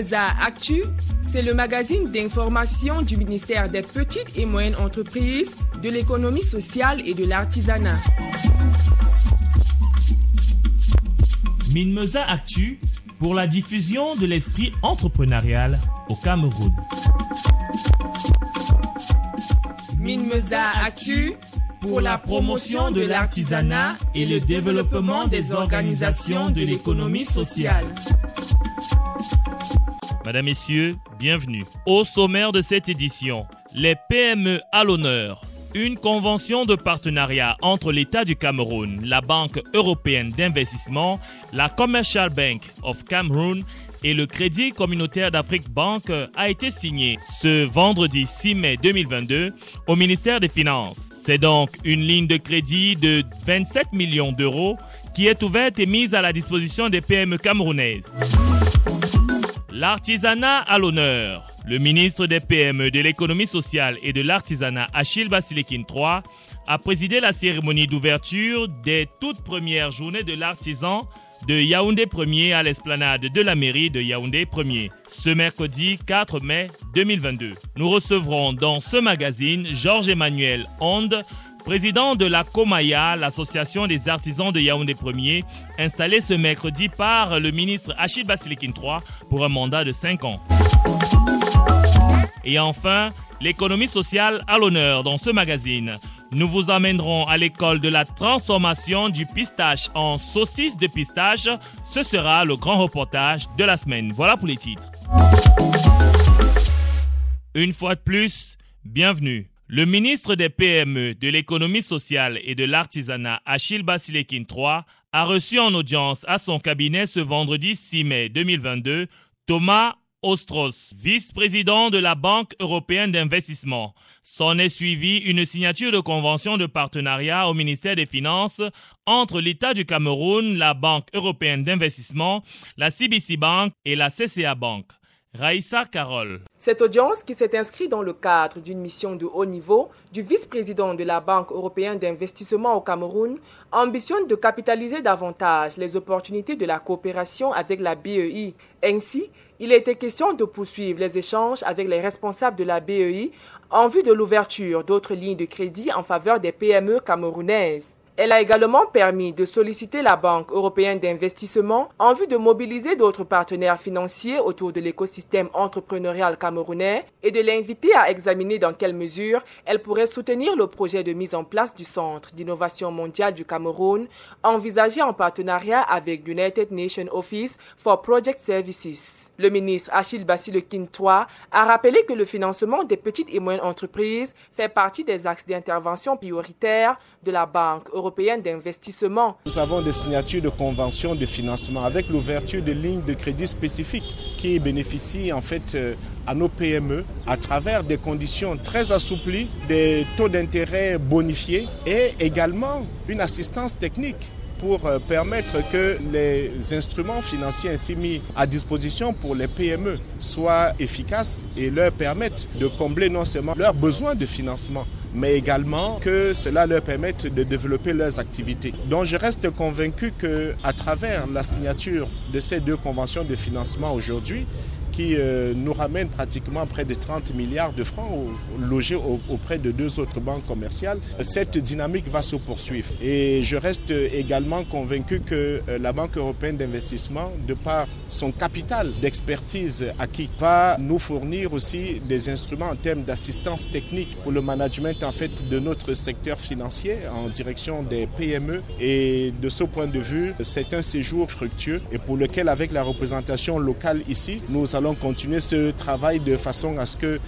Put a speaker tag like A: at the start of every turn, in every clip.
A: Minmeza Actu, c'est le magazine d'information du ministère des Petites et Moyennes Entreprises, de l'économie sociale et de l'artisanat.
B: Minmeza Actu pour la diffusion de l'esprit entrepreneurial au Cameroun.
A: Minmeza Actu pour la promotion de l'artisanat et le développement des organisations de l'économie sociale.
B: Madame, Messieurs, bienvenue. Au sommaire de cette édition, les PME à l'honneur. Une convention de partenariat entre l'État du Cameroun, la Banque européenne d'investissement, la Commercial Bank of Cameroon et le Crédit communautaire d'Afrique Banque a été signée ce vendredi 6 mai 2022 au ministère des Finances. C'est donc une ligne de crédit de 27 millions d'euros qui est ouverte et mise à la disposition des PME camerounaises. L'artisanat à l'honneur. Le ministre des PME, de l'économie sociale et de l'artisanat, Achille Basilikin III, a présidé la cérémonie d'ouverture des toutes premières journées de l'artisan de Yaoundé 1er à l'esplanade de la mairie de Yaoundé 1er, ce mercredi 4 mai 2022. Nous recevrons dans ce magazine Georges-Emmanuel Onde, président de la Comaya, l'association des artisans de Yaoundé 1er, installée ce mercredi par le ministre Achille Basilikin III pour un mandat de 5 ans. Et enfin, l'économie sociale à l'honneur dans ce magazine. Nous vous amènerons à l'école de la transformation du pistache en saucisse de pistache. Ce sera le grand reportage de la semaine. Voilà pour les titres. Une fois de plus, bienvenue. Le ministre des PME, de l'économie sociale et de l'artisanat, Achille Basilekin III, a reçu en audience à son cabinet ce vendredi 6 mai 2022 Thomas Ostros, vice-président de la Banque européenne d'investissement. S'en est suivi une signature de convention de partenariat au ministère des Finances entre l'État du Cameroun, la Banque européenne d'investissement, la CBC Bank et la CCA Bank. Raïssa Carole.
A: Cette audience, qui s'est inscrite dans le cadre d'une mission de haut niveau du vice-président de la Banque européenne d'investissement au Cameroun, ambitionne de capitaliser davantage les opportunités de la coopération avec la BEI. Ainsi, il été question de poursuivre les échanges avec les responsables de la BEI en vue de l'ouverture d'autres lignes de crédit en faveur des PME camerounaises. Elle a également permis de solliciter la Banque européenne d'investissement en vue de mobiliser d'autres partenaires financiers autour de l'écosystème entrepreneurial camerounais et de l'inviter à examiner dans quelle mesure elle pourrait soutenir le projet de mise en place du Centre d'innovation mondiale du Cameroun, envisagé en partenariat avec United Nations Office for Project Services. Le ministre Achille Bassilekin III a rappelé que le financement des petites et moyennes entreprises fait partie des axes d'intervention prioritaires de la Banque européenne d'investissement.
C: Nous avons des signatures de conventions de financement avec l'ouverture de lignes de crédit spécifiques qui bénéficient en fait euh, à nos PME à travers des conditions très assouplies, des taux d'intérêt bonifiés et également une assistance technique pour euh, permettre que les instruments financiers ainsi mis à disposition pour les PME soient efficaces et leur permettent de combler non seulement leurs besoins de financement, mais également que cela leur permette de développer leurs activités. Donc je reste convaincu que à travers la signature de ces deux conventions de financement aujourd'hui, qui euh, nous ramène pratiquement près de 30 milliards de francs logés auprès de deux autres banques commerciales. Cette dynamique va se poursuivre. Et je reste également convaincu que euh, la Banque européenne d'investissement, de par son capital d'expertise acquis, va nous fournir aussi des instruments en termes d'assistance technique pour le management en fait de notre secteur financier en direction des PME. Et de ce point de vue, c'est un séjour fructueux et pour lequel avec la représentation locale ici, nous allons continuer ce travail de façon à ce que,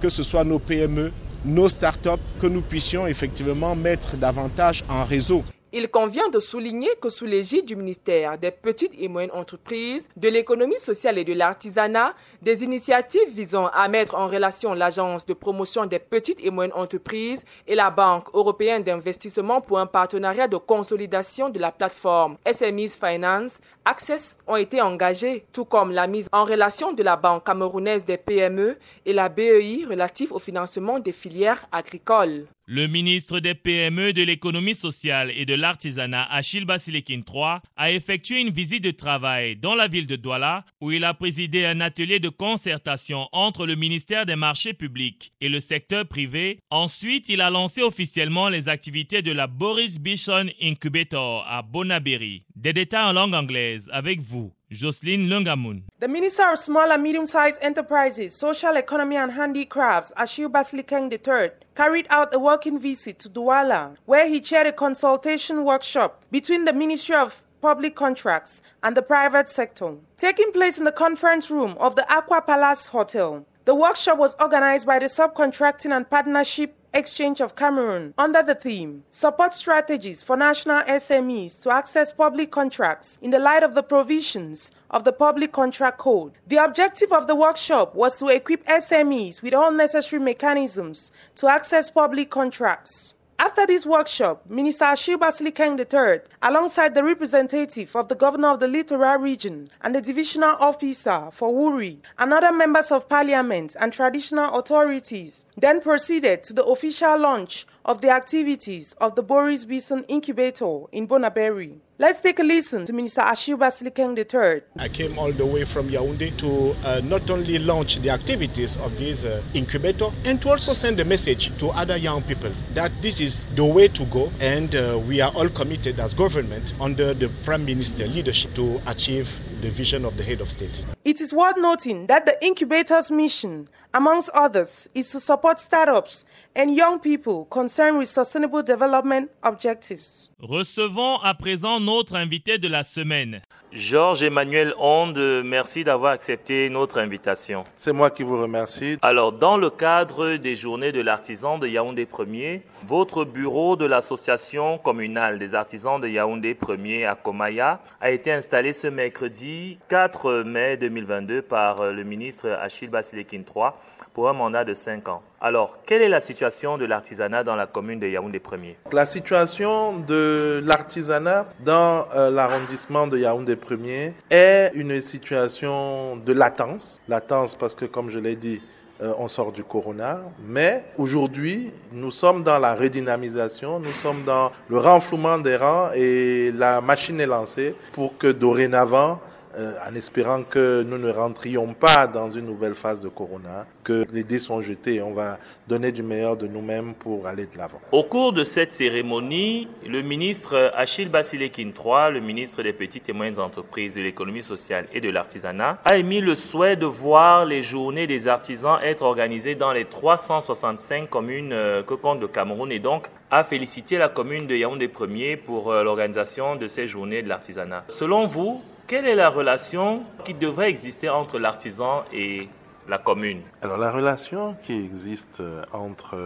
C: que ce soit nos PME, nos startups, que nous puissions effectivement mettre davantage en réseau.
A: Il convient de souligner que sous l'égide du ministère des Petites et Moyennes Entreprises, de l'économie sociale et de l'artisanat, des initiatives visant à mettre en relation l'Agence de promotion des petites et moyennes entreprises et la Banque européenne d'investissement pour un partenariat de consolidation de la plateforme SMEs Finance Access ont été engagées, tout comme la mise en relation de la Banque camerounaise des PME et la BEI relative au financement des filières agricoles.
B: Le ministre des PME, de l'économie sociale et de l'artisanat, Achille Basilekin III, a effectué une visite de travail dans la ville de Douala où il a présidé un atelier de concertation entre le ministère des marchés publics et le secteur privé. Ensuite, il a lancé officiellement les activités de la Boris Bishon Incubator à Bonaberi. Des détails en langue anglaise avec vous. Jocelyn Lungamun.
D: The Minister of Small and Medium-Sized Enterprises, Social Economy and Handicrafts, Ashil Baslikeng III, carried out a working visit to Douala, where he chaired a consultation workshop between the Ministry of Public Contracts and the private sector, taking place in the conference room of the Aqua Palace Hotel. The workshop was organized by the Subcontracting and Partnership Exchange of Cameroon under the theme Support Strategies for National SMEs to Access Public Contracts in the light of the provisions of the Public Contract Code. The objective of the workshop was to equip SMEs with all necessary mechanisms to access public contracts. After this workshop, Minister Ashil Basilikeng III, alongside the representative of the governor of the Littoral region and the divisional officer for Wuri, and other members of parliament and traditional authorities, then proceeded to the official launch of the activities of the Boris Bison Incubator in Bonaberry. Let's take a listen to Minister Ashil Basilikeng III.
C: I came all the way from Yaoundé to uh, not only launch the activities of this uh, incubator and to also send a message to other young people that this is the way to go and uh, we are all committed as government under the Prime Minister leadership to achieve the vision of the head of state.
D: It is worth noting that the incubator's mission, amongst others, is to support startups and young people concerned with sustainable development objectives.
B: Recevons à présent invité de la semaine.
E: Georges Emmanuel Onde, merci d'avoir accepté notre invitation.
F: C'est moi qui vous remercie.
E: Alors, dans le cadre des journées de l'artisan de Yaoundé 1er, votre bureau de l'association communale des artisans de Yaoundé 1er à Komaya a été installé ce mercredi 4 mai 2022 par le ministre Achille Basilekin III pour un mandat de 5 ans. Alors, quelle est la situation de l'artisanat dans la commune de Yaoundé 1er
F: La situation de l'artisanat dans euh, l'arrondissement de Yaoundé 1er est une situation de latence. Latence parce que, comme je l'ai dit, euh, on sort du corona, mais aujourd'hui, nous sommes dans la redynamisation, nous sommes dans le renflouement des rangs et la machine est lancée pour que dorénavant, euh, en espérant que nous ne rentrions pas dans une nouvelle phase de corona, que les dés sont jetés et on va donner du meilleur de nous-mêmes pour aller de l'avant.
E: Au cours de cette cérémonie, le ministre Achille Basilekin III, le ministre des petites et moyennes entreprises, de l'économie sociale et de l'artisanat, a émis le souhait de voir les journées des artisans être organisées dans les 365 communes euh, que compte le Cameroun et donc a félicité la commune de Yaoundé 1er pour euh, l'organisation de ces journées de l'artisanat. Selon vous, quelle est la relation qui devrait exister entre l'artisan et la commune
F: Alors la relation qui existe entre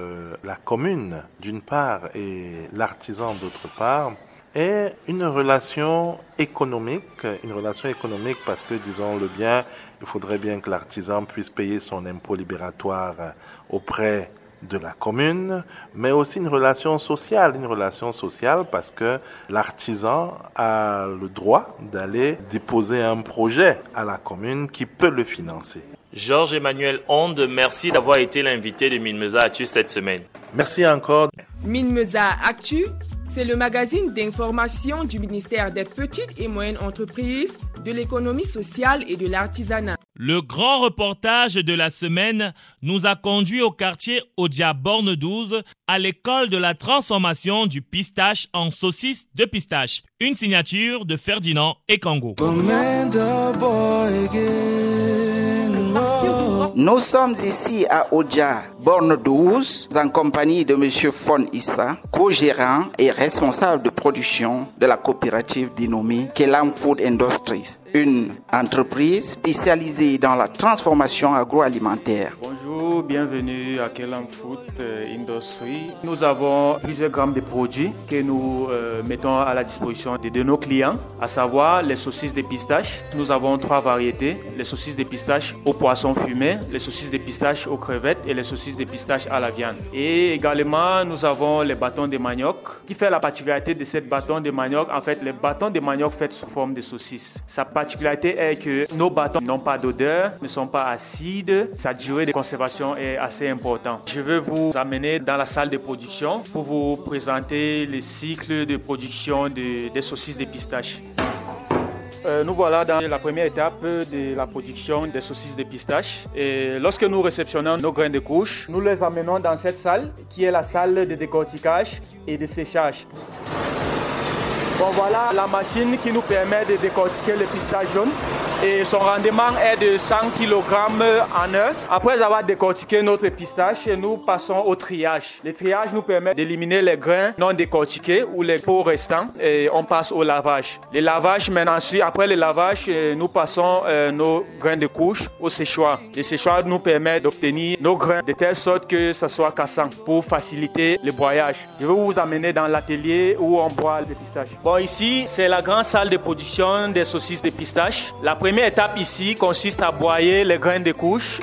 F: la commune d'une part et l'artisan d'autre part est une relation économique, une relation économique parce que, disons-le bien, il faudrait bien que l'artisan puisse payer son impôt libératoire auprès de la commune, mais aussi une relation sociale, une relation sociale parce que l'artisan a le droit d'aller déposer un projet à la commune qui peut le financer.
E: Georges Emmanuel Onde, merci d'avoir été l'invité de Minmeza Actu cette semaine.
F: Merci encore.
A: Minmeza Actu, c'est le magazine d'information du ministère des Petites et Moyennes Entreprises, de l'économie sociale et de l'artisanat.
B: Le grand reportage de la semaine nous a conduit au quartier Borne 12 à l'école de la transformation du pistache en saucisse de pistache. Une signature de Ferdinand et.
G: Nous sommes ici à Odia, borne 12, en compagnie de M. Fon Issa, co-gérant et responsable de production de la coopérative dénommée Kelam Food Industries, une entreprise spécialisée dans la transformation agroalimentaire.
H: Bienvenue à Kelam Food Industries. Nous avons plusieurs gammes de produits que nous euh, mettons à la disposition de, de nos clients, à savoir les saucisses de pistache. Nous avons trois variétés, les saucisses de pistache au poisson fumé, les saucisses de pistache aux crevettes et les saucisses de pistache à la viande. Et également, nous avons les bâtons de manioc. Qui fait la particularité de ces bâtons de manioc En fait, les bâtons de manioc faits sous forme de saucisses. Sa particularité est que nos bâtons n'ont pas d'odeur, ne sont pas acides. Sa durée de conservation est assez important. Je vais vous amener dans la salle de production pour vous présenter le cycle de production des saucisses de pistache. Euh, nous voilà dans la première étape de la production des saucisses de pistache. Et lorsque nous réceptionnons nos grains de couche, nous les amenons dans cette salle qui est la salle de décortiquage et de séchage. Bon voilà la machine qui nous permet de décortiquer les pistaches jaunes et son rendement est de 100 kg en heure. Après avoir décortiqué notre pistache, nous passons au triage. Le triage nous permet d'éliminer les grains non décortiqués ou les peaux restants et on passe au lavage. Le lavage, maintenant, après le lavage, euh, nous passons euh, nos grains de couche au séchoir. Le séchoir nous permet d'obtenir nos grains de telle sorte que ce soit cassant pour faciliter le broyage. Je vais vous amener dans l'atelier où on broie les pistaches. Bon, ici, c'est la grande salle de production des saucisses de pistache. La première étape ici consiste à broyer les grains de couche.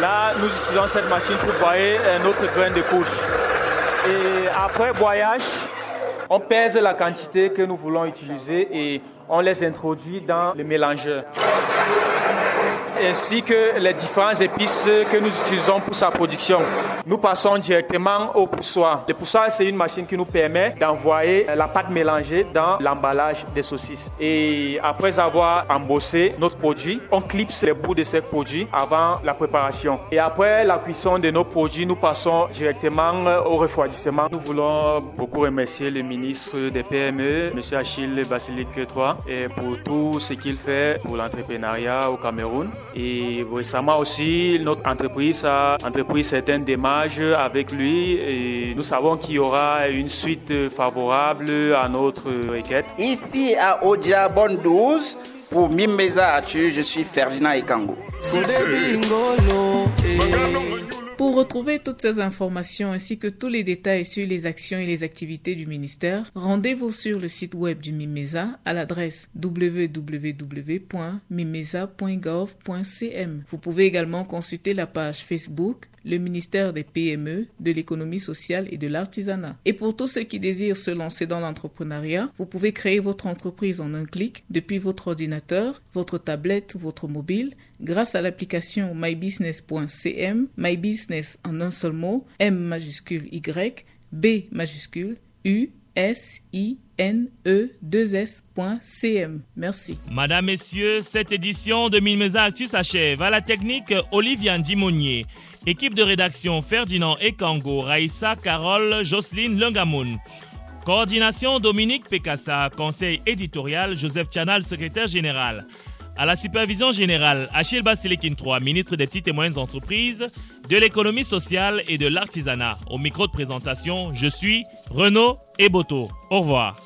H: Là, nous utilisons cette machine pour broyer un autre grain de couche. Et après broyage, on pèse la quantité que nous voulons utiliser et on les introduit dans le mélangeur ainsi que les différentes épices que nous utilisons pour sa production. Nous passons directement au poussoir. Le poussoir, c'est une machine qui nous permet d'envoyer la pâte mélangée dans l'emballage des saucisses. Et après avoir embossé notre produit, on clipse les bouts de ces produits avant la préparation. Et après la cuisson de nos produits, nous passons directement au refroidissement. Nous voulons beaucoup remercier le ministre des PME, M. Achille Basilik III, pour tout ce qu'il fait pour l'entrepreneuriat au Cameroun. Et récemment aussi, notre entreprise a entrepris certaines démarches avec lui et nous savons qu'il y aura une suite favorable à notre requête.
G: Ici à Odia Bonne 12, pour Mimeza Atu, je suis Ferdinand Ekango.
I: Pour retrouver toutes ces informations ainsi que tous les détails sur les actions et les activités du ministère, rendez-vous sur le site web du MIMESA à l'adresse www.mimesa.gov.cm. Vous pouvez également consulter la page Facebook le ministère des PME, de l'économie sociale et de l'artisanat. Et pour tous ceux qui désirent se lancer dans l'entrepreneuriat, vous pouvez créer votre entreprise en un clic depuis votre ordinateur, votre tablette, votre mobile, grâce à l'application mybusiness.cm, mybusiness en un seul mot, M majuscule Y, B majuscule U S I N E 2 S.cm. Merci.
B: Madame, Messieurs, cette édition de Mimeza Actu s'achève. À la technique, Olivier Dimonier. Équipe de rédaction Ferdinand Ekango, Raïssa, Carole, Jocelyne Lungamoun. Coordination Dominique Pekassa, conseil éditorial Joseph Chanal, secrétaire général. À la supervision générale, Achille Basilikin III, ministre des petites et moyennes entreprises, de l'économie sociale et de l'artisanat. Au micro de présentation, je suis Renaud Eboto. Au revoir.